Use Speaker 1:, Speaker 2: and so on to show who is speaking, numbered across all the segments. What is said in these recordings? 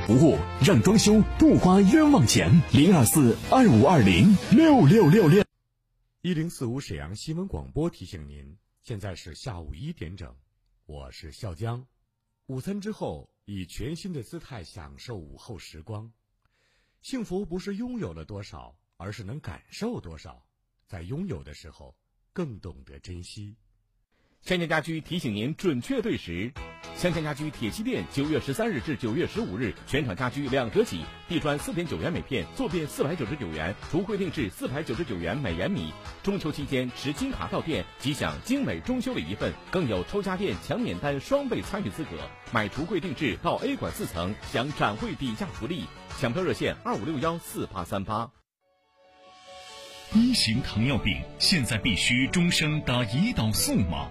Speaker 1: 服务让装修不花冤枉钱，零二四二五二零六六六六。
Speaker 2: 一零四五沈阳新闻广播提醒您，现在是下午一点整，我是笑江。午餐之后，以全新的姿态享受午后时光。幸福不是拥有了多少，而是能感受多少。在拥有的时候，更懂得珍惜。
Speaker 3: 香江家居提醒您准确对时。香江家居铁西店九月十三日至九月十五日，全场家居两折起，地砖四点九元每片，坐便四百九十九元，橱柜定制四百九十九元每延米。中秋期间持金卡到店即享精美中秋礼一份，更有抽家电抢免单双倍参与资格。买橱柜定制到 A 馆四层享展会底价福利，抢票热线二五六幺四八三八。
Speaker 4: 一型糖尿病现在必须终生打胰岛素吗？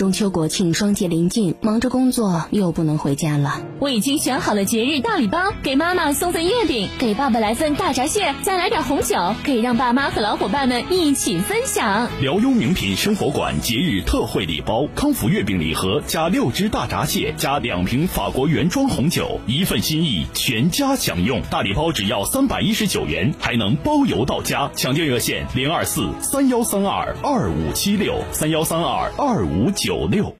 Speaker 5: 中秋国庆双节临近，忙着工作又不能回家了。
Speaker 6: 我已经选好了节日大礼包，给妈妈送份月饼，给爸爸来份大闸蟹，再来点红酒，可以让爸妈和老伙伴们一起分享。
Speaker 1: 辽优名品生活馆节日特惠礼包：康福月饼礼盒加六只大闸蟹，加两瓶法国原装红酒，一份心意，全家享用。大礼包只要三百一十九元，还能包邮到家。抢订热线：零二四三幺三二二五七六三幺三二二五九。九六，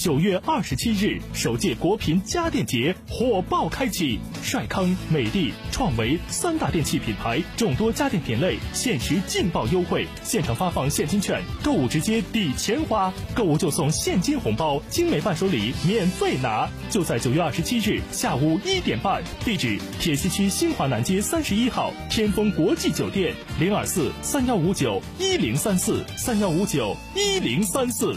Speaker 1: 九月二十七日，首届国品家电节火爆开启，帅康、美的、创维三大电器品牌，众多家电品类限时劲爆优惠，现场发放现金券，购物直接抵钱花，购物就送现金红包，精美伴手礼免费拿。就在九月二十七日下午一点半，地址铁西区新华南街三十一号天丰国际酒店，零二四三幺五九一零三四三幺五九一零三四。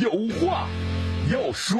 Speaker 7: 有话要说。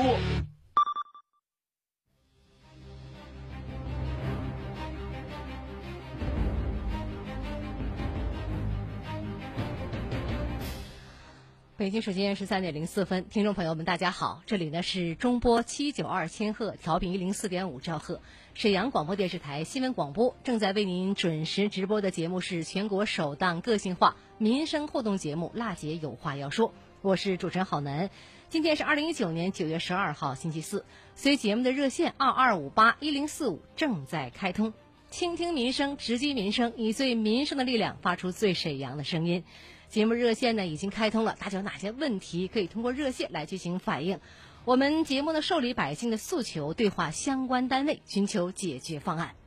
Speaker 8: 北京时间十三点零四分，听众朋友们，大家好，这里呢是中波七九二千赫调频一零四点五兆赫，沈阳广播电视台新闻广播正在为您准时直播的节目是全国首档个性化民生互动节目《辣姐有话要说》。我是主持人郝楠，今天是二零一九年九月十二号星期四。随节目的热线二二五八一零四五正在开通，倾听民生，直击民生，以最民生的力量发出最沈阳的声音。节目热线呢已经开通了，大家有哪些问题可以通过热线来进行反映？我们节目呢受理百姓的诉求，对话相关单位，寻求解决方案。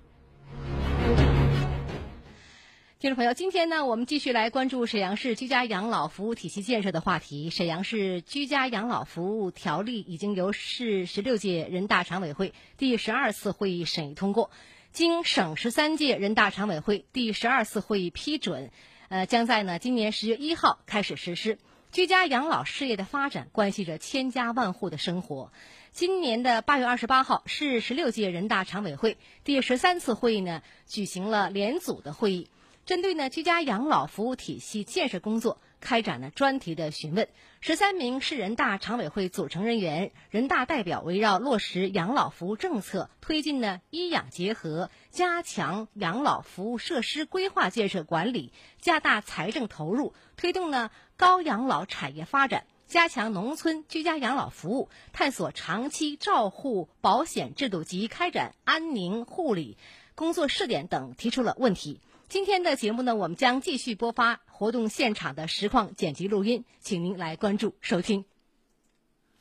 Speaker 8: 听众朋友，今天呢，我们继续来关注沈阳市居家养老服务体系建设的话题。沈阳市居家养老服务条例已经由市十六届人大常委会第十二次会议审议通过。经省十三届人大常委会第十二次会议批准，呃，将在呢今年十月一号开始实施。居家养老事业的发展关系着千家万户的生活。今年的八月二十八号，市十六届人大常委会第十三次会议呢举行了联组的会议，针对呢居家养老服务体系建设工作开展了专题的询问。十三名市人大常委会组成人员、人大代表围绕落实养老服务政策，推进呢医养结合，加强养老服务设施规划建设管理，加大财政投入，推动呢高养老产业发展。加强农村居家养老服务，探索长期照护保险制度及开展安宁护理工作试点等，提出了问题。今天的节目呢，我们将继续播发活动现场的实况剪辑录音，请您来关注收听。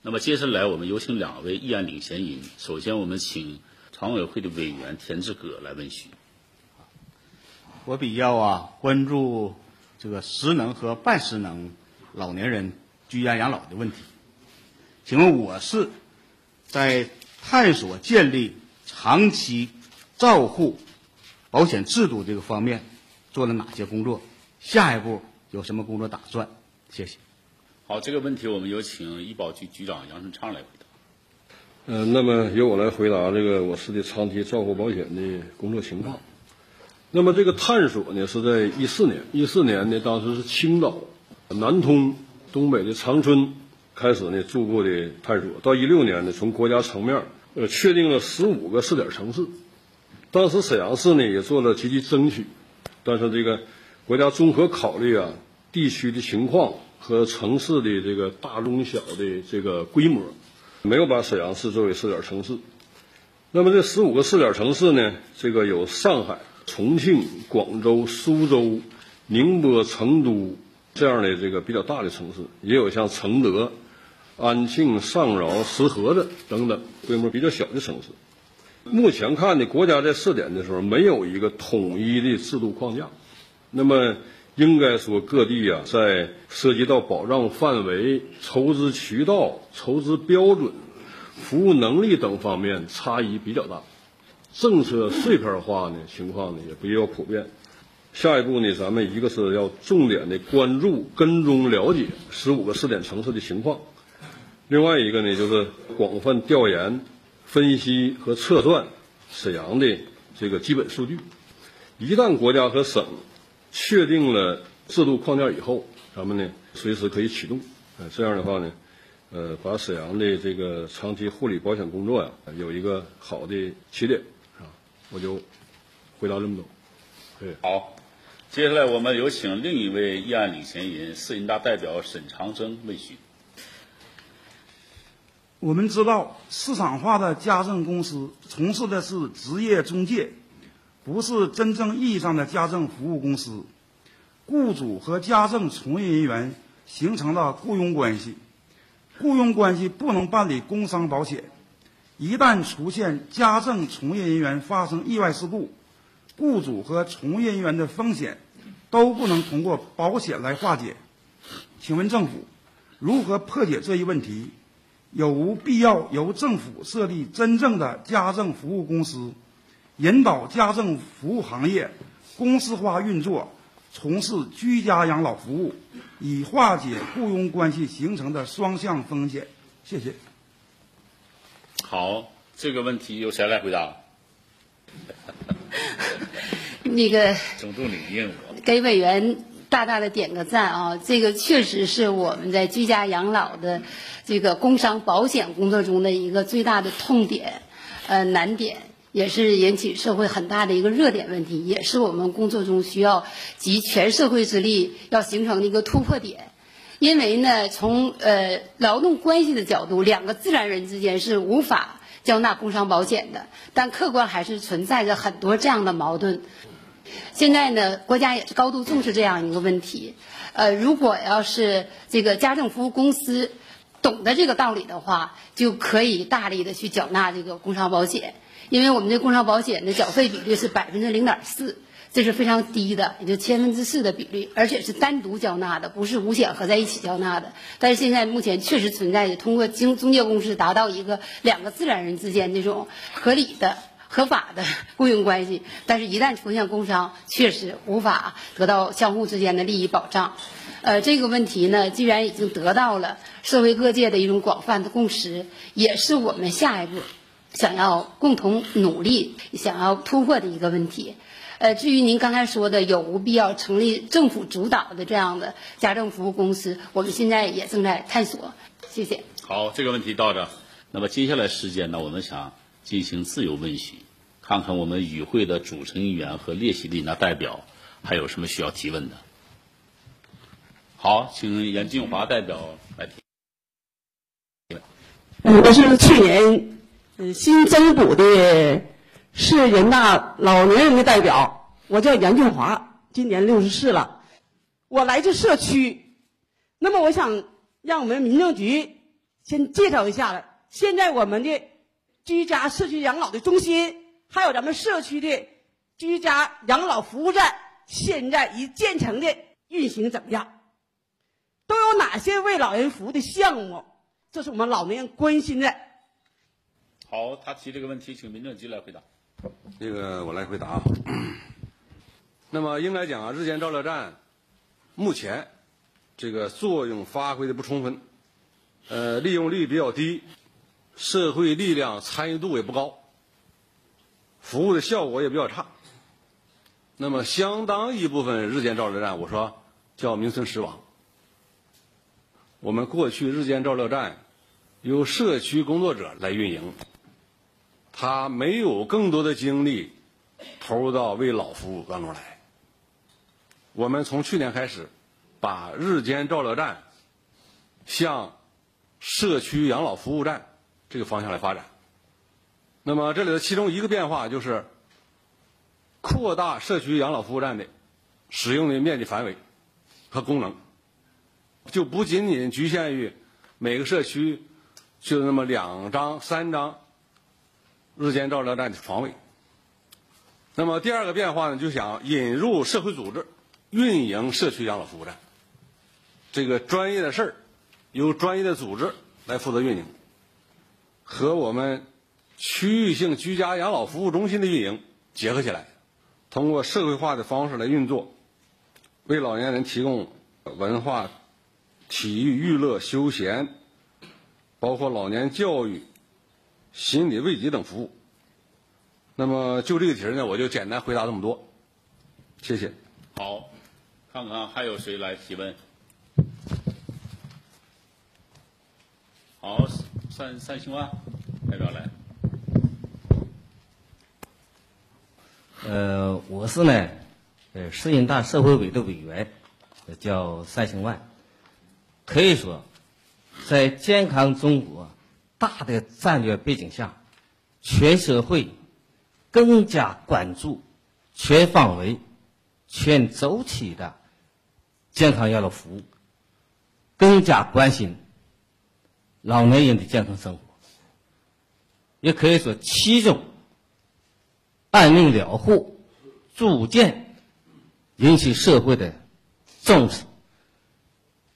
Speaker 9: 那么接下来我们有请两位议案领衔人，首先我们请常委会的委员田志葛来问询。
Speaker 10: 我比较啊关注这个失能和半失能老年人。居家养老的问题，请问我市在探索建立长期照护保险制度这个方面做了哪些工作？下一步有什么工作打算？谢谢。
Speaker 9: 好，这个问题我们有请医保局局长杨顺昌来回答。
Speaker 11: 呃，那么由我来回答这个我市的长期照护保险的工作情况。那么这个探索呢，是在一四年，一四年呢，当时是青岛南通。东北的长春开始呢逐步的探索，到一六年呢，从国家层面呃确定了十五个试点城市。当时沈阳市呢也做了积极争取，但是这个国家综合考虑啊地区的情况和城市的这个大中小的这个规模，没有把沈阳市作为试点城市。那么这十五个试点城市呢，这个有上海、重庆、广州、苏州、宁波、成都。这样的这个比较大的城市，也有像承德、安庆、上饶、石河子等等规模比较小的城市。目前看呢，国家在试点的时候没有一个统一的制度框架。那么应该说，各地啊，在涉及到保障范围、筹资渠道、筹资标准、服务能力等方面差异比较大，政策碎片化呢情况呢也比较普遍。下一步呢，咱们一个是要重点的关注、跟踪、了解十五个试点城市的情况；另外一个呢，就是广泛调研、分析和测算沈阳的这个基本数据。一旦国家和省确定了制度框架以后，咱们呢随时可以启动。呃，这样的话呢，呃，把沈阳的这个长期护理保险工作呀有一个好的起点啊。我就回答这么多。对，
Speaker 9: 好。接下来，我们有请另一位议案领衔人，市人大代表沈长征问询。
Speaker 12: 我们知道，市场化的家政公司从事的是职业中介，不是真正意义上的家政服务公司。雇主和家政从业人员形成了雇佣关系，雇佣关系不能办理工伤保险。一旦出现家政从业人员发生意外事故，雇主和从业人员的风险都不能通过保险来化解，请问政府如何破解这一问题？有无必要由政府设立真正的家政服务公司，引导家政服务行业公司化运作，从事居家养老服务，以化解雇佣关系形成的双向风险？谢谢。
Speaker 9: 好，这个问题由谁来回答？
Speaker 13: 那个
Speaker 9: 总督领应
Speaker 13: 给委员大大的点个赞啊！这个确实是我们在居家养老的这个工伤保险工作中的一个最大的痛点，呃难点，也是引起社会很大的一个热点问题，也是我们工作中需要集全社会之力要形成的一个突破点。因为呢，从呃劳动关系的角度，两个自然人之间是无法。交纳工伤保险的，但客观还是存在着很多这样的矛盾。现在呢，国家也是高度重视这样一个问题。呃，如果要是这个家政服务公司懂得这个道理的话，就可以大力的去缴纳这个工伤保险，因为我们这工伤保险的缴费比率是百分之零点四。这是非常低的，也就千分之四的比例，而且是单独缴纳的，不是五险合在一起缴纳的。但是现在目前确实存在着通过经中介公司达到一个两个自然人之间这种合理的、合法的 雇佣关系，但是一旦出现工伤，确实无法得到相互之间的利益保障。呃，这个问题呢，既然已经得到了社会各界的一种广泛的共识，也是我们下一步想要共同努力、想要突破的一个问题。呃，至于您刚才说的有无必要成立政府主导的这样的家政服务公司，我们现在也正在探索。谢谢。
Speaker 9: 好，这个问题到这。那么接下来时间呢，我们想进行自由问询，看看我们与会的组成议员和列席的人大代表还有什么需要提问的。好，请严金华代表来提。
Speaker 14: 嗯，我是去年呃新增补的市人大老年人的代表，我叫严俊华，今年六十四了。我来自社区，那么我想让我们民政局先介绍一下了。现在我们的居家社区养老的中心，还有咱们社区的居家养老服务站，现在已建成的运行怎么样？都有哪些为老人服务的项目？这是我们老年人关心的。
Speaker 9: 好，他提这个问题，请民政局来回答。
Speaker 15: 这个我来回答啊。那么应该讲啊，日间照料站目前这个作用发挥的不充分，呃，利用率比较低，社会力量参与度也不高，服务的效果也比较差。那么相当一部分日间照料站，我说叫名存实亡。我们过去日间照料站由社区工作者来运营，他没有更多的精力投入到为老服务当中来。我们从去年开始，把日间照料站向社区养老服务站这个方向来发展。那么这里的其中一个变化就是扩大社区养老服务站的使用的面积范围和功能。就不仅仅局限于每个社区就那么两张、三张日间照料站的床位。那么第二个变化呢，就想引入社会组织运营社区养老服务站，这个专业的事儿由专业的组织来负责运营，和我们区域性居家养老服务中心的运营结合起来，通过社会化的方式来运作，为老年人提供文化。体育、娱乐、休闲，包括老年教育、心理慰藉等服务。那么就这个题呢，我就简单回答这么多，谢谢。
Speaker 9: 好，看看还有谁来提问？好，单单兴万代表来。
Speaker 16: 呃，我是呢，呃，市人大社会委的委员，叫单兴万。可以说，在健康中国大的战略背景下，全社会更加关注全方位、全周期的健康养老服务，更加关心老年人的健康生活。也可以说，其中安宁疗护逐渐引起社会的重视。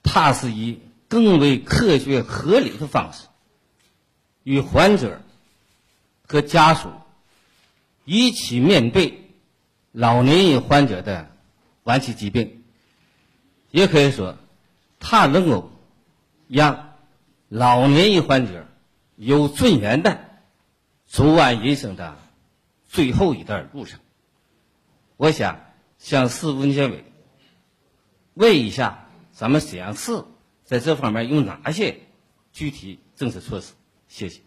Speaker 16: 它是以更为科学合理的方式，与患者和家属一起面对老年人患者的晚期疾病，也可以说，它能够让老年一环节有尊严的走完人生的最后一段路程。我想向市文监委问一下。咱们沈阳市在这方面有哪些具体政策措施？谢谢。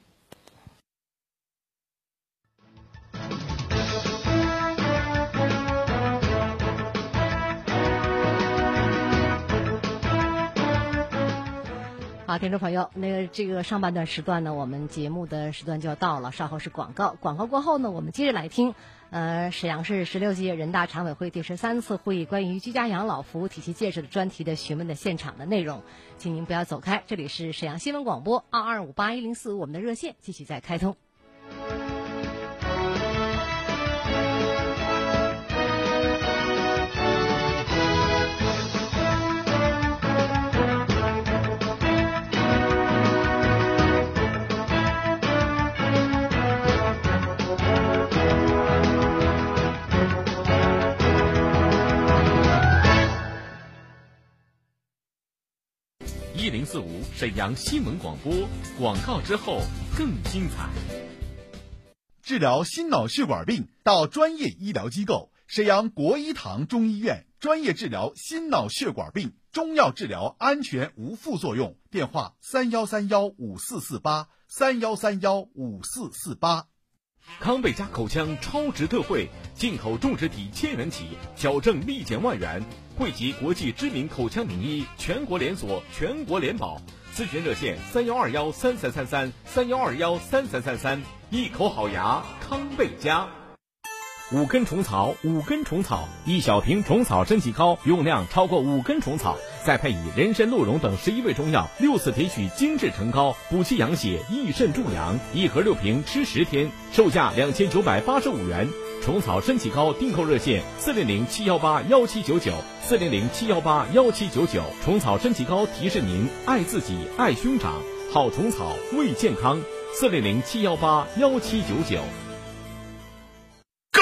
Speaker 8: 好，听众朋友，那个这个上半段时段呢，我们节目的时段就要到了，稍后是广告，广告过后呢，我们接着来听。呃，沈阳市十六届人大常委会第十三次会议关于居家养老服务体系建设的专题的询问的现场的内容，请您不要走开，这里是沈阳新闻广播二二五八一零四，我们的热线继续在开通。
Speaker 3: 四五沈阳新闻广播，广告之后更精彩。
Speaker 17: 治疗心脑血管病到专业医疗机构沈阳国医堂中医院，专业治疗心脑血管病，中药治疗安全无副作用。电话：三幺三幺五四四八三幺三幺五四四八。
Speaker 3: 康贝佳口腔超值特惠，进口种植体千元起，矫正立减万元，汇集国际知名口腔名医，全国连锁，全国联保。咨询热线：三幺二幺三三三三三幺二幺三三三三。一口好牙，康贝佳。五根虫草，五根虫草，一小瓶虫草参体膏，用量超过五根虫草，再配以人参、鹿茸等十一味中药，六次提取精制成膏，补气养血，益肾助阳。一盒六瓶，吃十天，售价两千九百八十五元。虫草参体膏订购热线：四零零七幺八幺七九九，四零零七幺八幺七九九。虫草参体膏提示您爱自己，爱兄长，好虫草为健康。四零零七幺八幺七九九。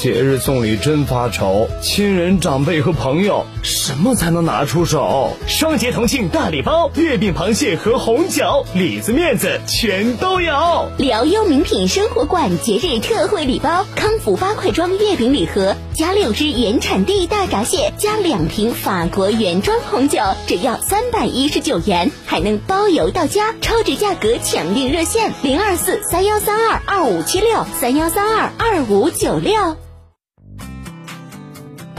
Speaker 18: 节日送礼真发愁，亲人长辈和朋友，什么才能拿出手？
Speaker 19: 双节同庆大礼包，月饼、螃蟹和红酒，里子面子全都有。
Speaker 6: 辽优名品生活馆节日特惠礼包：康福八块装月饼礼盒，加六只原产地大闸蟹，加两瓶法国原装红酒，只要三百一十九元，还能包邮到家。超值价格抢订热线：零二四三幺三二二五七六三幺三二二五九六。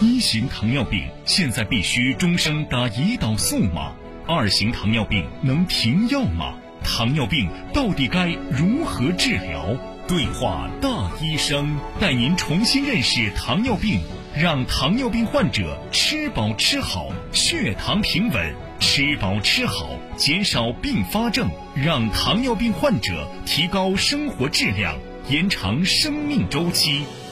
Speaker 4: 一型糖尿病现在必须终生打胰岛素吗？二型糖尿病能停药吗？糖尿病到底该如何治疗？对话大医生，带您重新认识糖尿病，让糖尿病患者吃饱吃好，血糖平稳，吃饱吃好，减少并发症，让糖尿病患者提高生活质量，延长生命周期。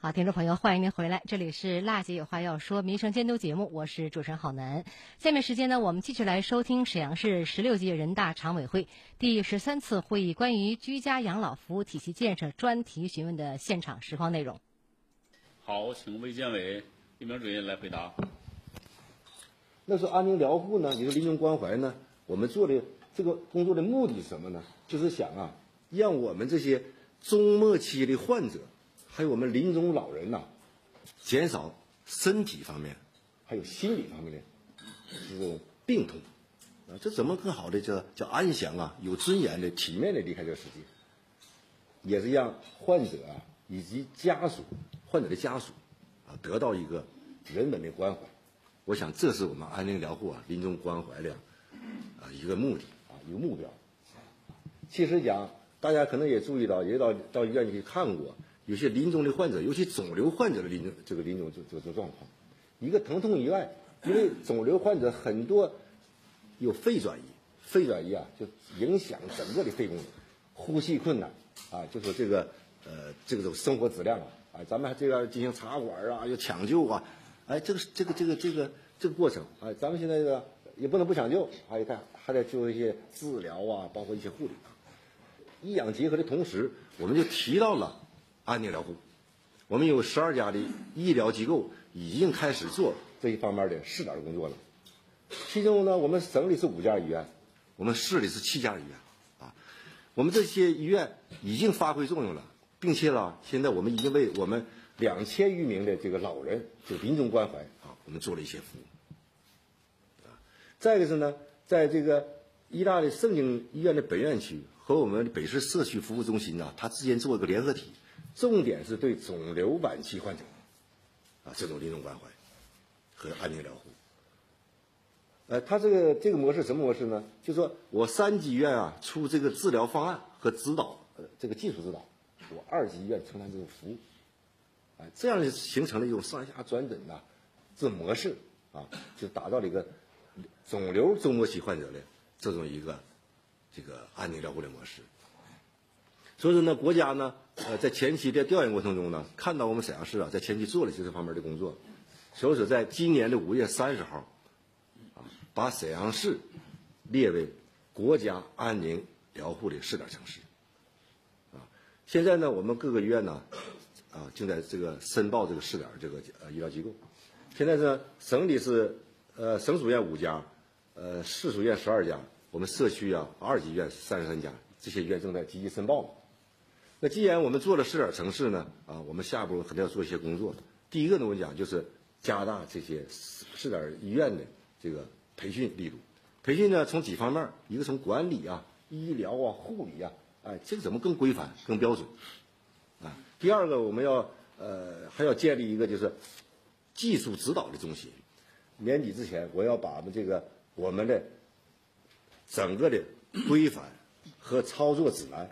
Speaker 8: 好，听众朋友，欢迎您回来，这里是辣姐有话要说民生监督节目，我是主持人郝楠。下面时间呢，我们继续来收听沈阳市十六届人大常委会第十三次会议关于居家养老服务体系建设专题询问的现场实况内容。
Speaker 9: 好，请卫健委一鸣主任来回答。
Speaker 20: 那是安宁疗护呢？你说临终关怀呢？我们做的这个工作的目的是什么呢？就是想啊，让我们这些终末期的患者。还有我们临终老人呐，减少身体方面，还有心理方面的这种病痛啊，这怎么更好的叫叫安详啊，有尊严的、体面的离开这个世界，也是让患者啊以及家属、患者的家属啊得到一个人文的关怀。我想这是我们安宁疗护啊临终关怀的啊一个目的啊一个目标。其实讲，大家可能也注意到，也到到医院去看过。有些临终的患者，尤其肿瘤患者的临终这个临终这这这状况，一个疼痛以外，因为肿瘤患者很多有肺转移，肺转移啊就影响整个的肺功能，呼吸困难啊，就说这个呃这个种生活质量啊，啊咱们还这个进行插管啊，要抢救啊，哎这个这个这个这个这个过程啊，咱们现在这个也不能不抢救，还得还得做一些治疗啊，包括一些护理啊，医养结合的同时，我们就提到了。安宁疗护，我们有十二家的医疗机构已经开始做这一方面的试点工作了。其中呢，我们省里是五家医院，我们市里是七家医院，啊，我们这些医院已经发挥作用了，并且呢，现在我们已经为我们两千余名的这个老人，这个临终关怀啊，我们做了一些服务。啊，再一个是呢，在这个医大的盛京医院的本院区和我们北市社区服务中心呢，它之间做一个联合体，重点是对肿瘤晚期患者，啊，这种临终关怀和安宁疗护。呃，它这个这个模式什么模式呢？就说我三级医院啊出这个治疗方案和指导，这个技术指导，我二级医院承担这种服务，哎，这样就形成了一种上下转诊的，这模式啊，就达到了一个肿瘤终末期患者的这种一个这个安宁疗护的模式。所以说呢，国家呢，呃，在前期的调研过程中呢，看到我们沈阳市啊，在前期做了些这方面的工作，所以说在今年的五月三十号。把沈阳市列为国家安宁疗护的试点城市，啊，现在呢，我们各个医院呢，啊，正在这个申报这个试点这个呃医疗机构。现在呢，省里是呃省属院五家，呃市属院十二家，我们社区啊二级医院三十三家，这些医院正在积极申报。那既然我们做了试点城市呢，啊，我们下一步肯定要做一些工作。第一个呢，我讲就是加大这些试点医院的这个。培训力度，培训呢从几方面，一个从管理啊、医疗啊、护理啊，哎，这个怎么更规范、更标准啊？第二个，我们要呃还要建立一个就是技术指导的中心。年底之前，我要把我们这个我们的整个的规范和操作指南，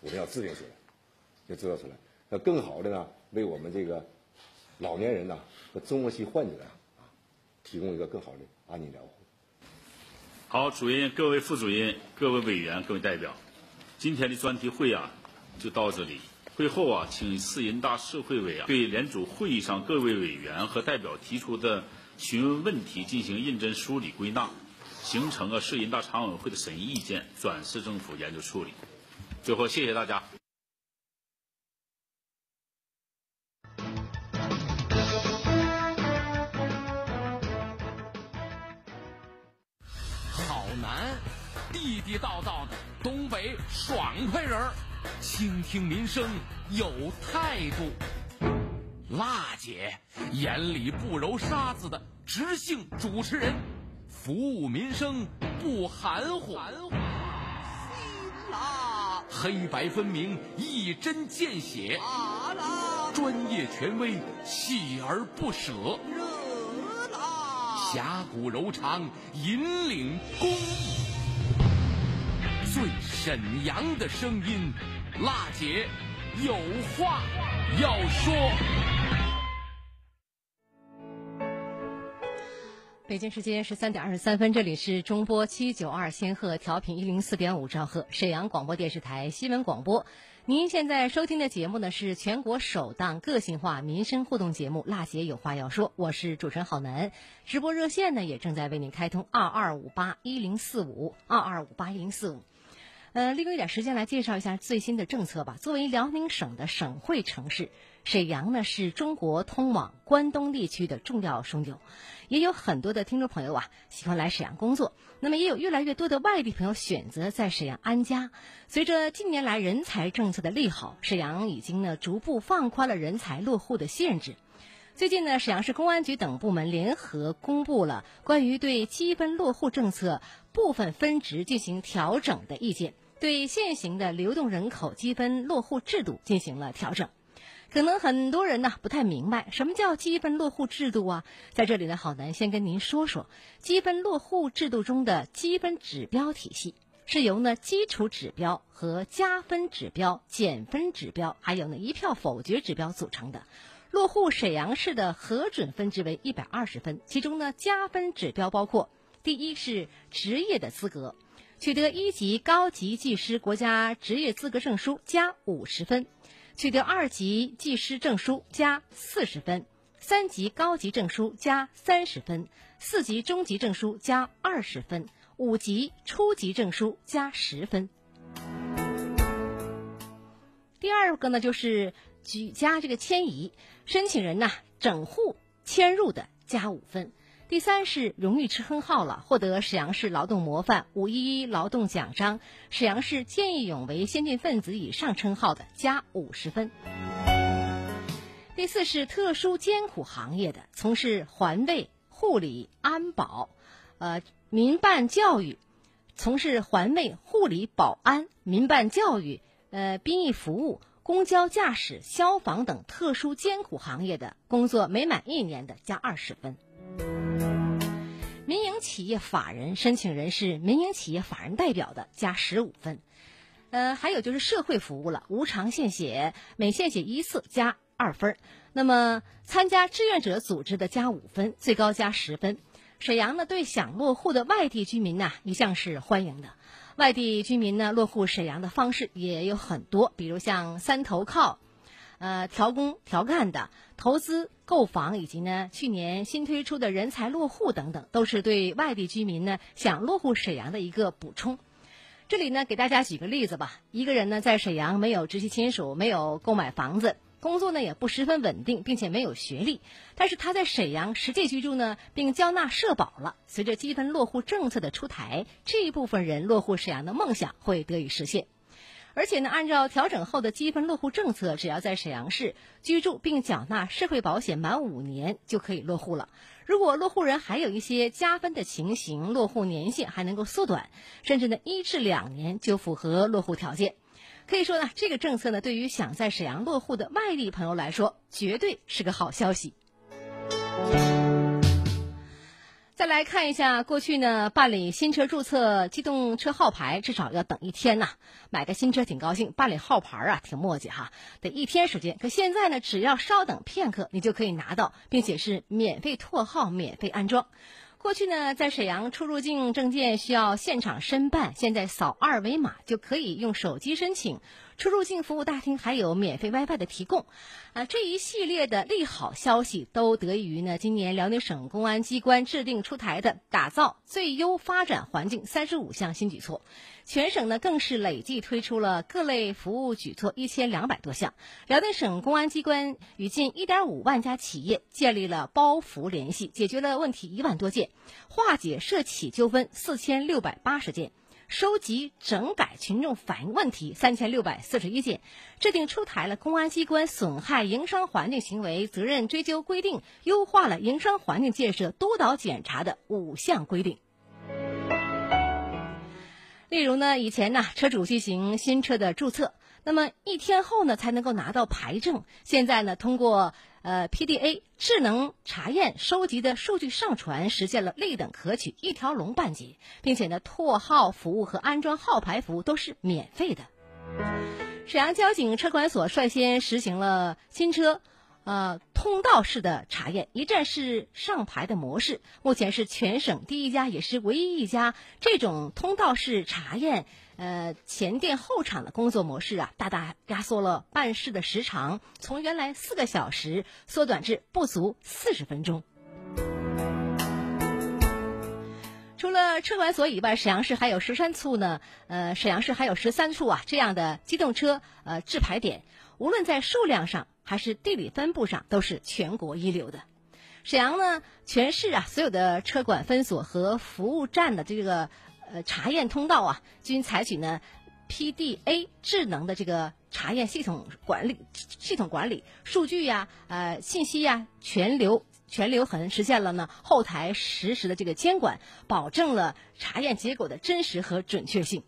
Speaker 20: 我们要制定出来，要制造出来，要更好的呢为我们这个老年人呐和中末期患者啊啊提供一个更好的。安宁疗护。
Speaker 9: 好，主任、各位副主任、各位委员、各位代表，今天的专题会啊就到这里。会后啊，请市人大社会委啊对联组会议上各位委员和代表提出的询问问题进行认真梳理归纳，形成啊市人大常委会的审议意见，转市政府研究处理。最后，谢谢大家。
Speaker 3: 好男地地道道的东北爽快人儿，倾听民生有态度。辣姐眼里不揉沙子的直性主持人，服务民生不含糊。
Speaker 21: 辣，
Speaker 3: 黑白分明，一针见血。
Speaker 21: 辣，
Speaker 3: 专业权威，锲而不舍。
Speaker 21: 热辣，
Speaker 3: 侠骨柔肠，引领公益。最沈阳的声音，辣姐有话要说。
Speaker 8: 北京时间十三点二十三分，这里是中波七九二千赫调频一零四点五兆赫，沈阳广播电视台新闻广播。您现在收听的节目呢，是全国首档个性化民生互动节目《辣姐有话要说》，我是主持人郝楠。直播热线呢，也正在为您开通二二五八一零四五二二五八一零四五。呃，利用一点时间来介绍一下最新的政策吧。作为辽宁省的省会城市，沈阳呢是中国通往关东地区的重要枢纽，也有很多的听众朋友啊喜欢来沈阳工作。那么，也有越来越多的外地朋友选择在沈阳安家。随着近年来人才政策的利好，沈阳已经呢逐步放宽了人才落户的限制。最近呢，沈阳市公安局等部门联合公布了关于对积分落户政策部分分值进行调整的意见，对现行的流动人口积分落户制度进行了调整。可能很多人呢不太明白什么叫积分落户制度啊？在这里呢，好难先跟您说说积分落户制度中的积分指标体系是由呢基础指标和加分指标、减分指标，还有呢一票否决指标组成的。落户沈阳市的核准分值为一百二十分，其中呢加分指标包括：第一是职业的资格，取得一级高级技师国家职业资格证书加五十分，取得二级技师证书加四十分，三级高级证书加三十分，四级中级证书加二十分，五级初级证书加十分。第二个呢就是。举家这个迁移申请人呢，整户迁入的加五分，第三是荣誉吃亨号了，获得沈阳市劳动模范、五一劳动奖章、沈阳市见义勇为先进分子以上称号的加五十分。第四是特殊艰苦行业的，从事环卫、护理、安保，呃，民办教育，从事环卫、护理、保安、民办教育，呃，殡仪服务。公交驾驶、消防等特殊艰苦行业的工作没满一年的加二十分。企业法人申请人是民营企业法人代表的加十五分。呃，还有就是社会服务了，无偿献血每献血一次加二分。那么参加志愿者组织的加五分，最高加十分。沈阳呢，对想落户的外地居民呐，一向是欢迎的。外地居民呢，落户沈阳的方式也有很多，比如像三投靠，呃，调工调干的，投资购房，以及呢，去年新推出的人才落户等等，都是对外地居民呢想落户沈阳的一个补充。这里呢，给大家举个例子吧，一个人呢在沈阳没有直系亲属，没有购买房子。工作呢也不十分稳定，并且没有学历，但是他在沈阳实际居住呢，并交纳社保了。随着积分落户政策的出台，这一部分人落户沈阳的梦想会得以实现。而且呢，按照调整后的积分落户政策，只要在沈阳市居住并缴纳社会保险满五年，就可以落户了。如果落户人还有一些加分的情形，落户年限还能够缩短，甚至呢一至两年就符合落户条件。可以说呢，这个政策呢，对于想在沈阳落户的外地朋友来说，绝对是个好消息。再来看一下，过去呢，办理新车注册机动车号牌至少要等一天呐。买个新车挺高兴，办理号牌啊挺磨叽哈，得一天时间。可现在呢，只要稍等片刻，你就可以拿到，并且是免费拓号、免费安装。过去呢，在沈阳出入境证件需要现场申办，现在扫二维码就可以用手机申请。出入境服务大厅还有免费 WiFi 的提供，啊，这一系列的利好消息都得益于呢，今年辽宁省公安机关制定出台的打造最优发展环境三十五项新举措，全省呢更是累计推出了各类服务举措一千两百多项。辽宁省公安机关与近一点五万家企业建立了包服联系，解决了问题一万多件，化解涉企纠纷四千六百八十件。收集整改群众反映问题三千六百四十一件，制定出台了公安机关损害营商环境行为责任追究规定，优化了营商环境建设督导检查的五项规定。例如呢，以前呢，车主进行新车的注册，那么一天后呢才能够拿到牌证，现在呢，通过。呃，PDA 智能查验收集的数据上传，实现了立等可取、一条龙办结，并且呢，拓号服务和安装号牌服务都是免费的。沈阳交警车管所率先实行了新车，呃，通道式的查验，一站式上牌的模式，目前是全省第一家，也是唯一一家这种通道式查验。呃，前店后厂的工作模式啊，大大压缩了办事的时长，从原来四个小时缩短至不足四十分钟。除了车管所以外，沈阳市还有十三处呢。呃，沈阳市还有十三处啊这样的机动车呃制牌点，无论在数量上还是地理分布上，都是全国一流的。沈阳呢，全市啊所有的车管分所和服务站的这个。呃，查验通道啊，均采取呢 PDA 智能的这个查验系统管理系统管理数据呀，呃，信息呀，全流全流痕，实现了呢后台实时的这个监管，保证了查验结果的真实和准确性。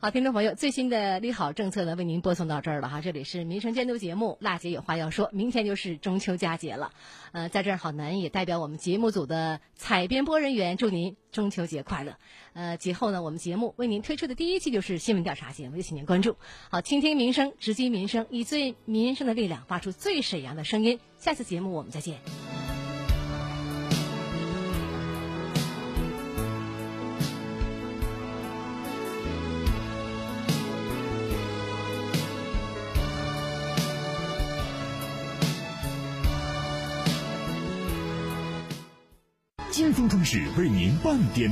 Speaker 8: 好，听众朋友，最新的利好政策呢，为您播送到这儿了哈。这里是民生监督节目，辣姐有话要说。明天就是中秋佳节了，呃，在这儿好男也代表我们节目组的采编播人员，祝您中秋节快乐。呃，节后呢，我们节目为您推出的第一期就是新闻调查节目，也请您关注。好，倾听民生，直击民生，以最民生的力量，发出最沈阳的声音。下次节目我们再见。
Speaker 22: 金丰装饰为您半点。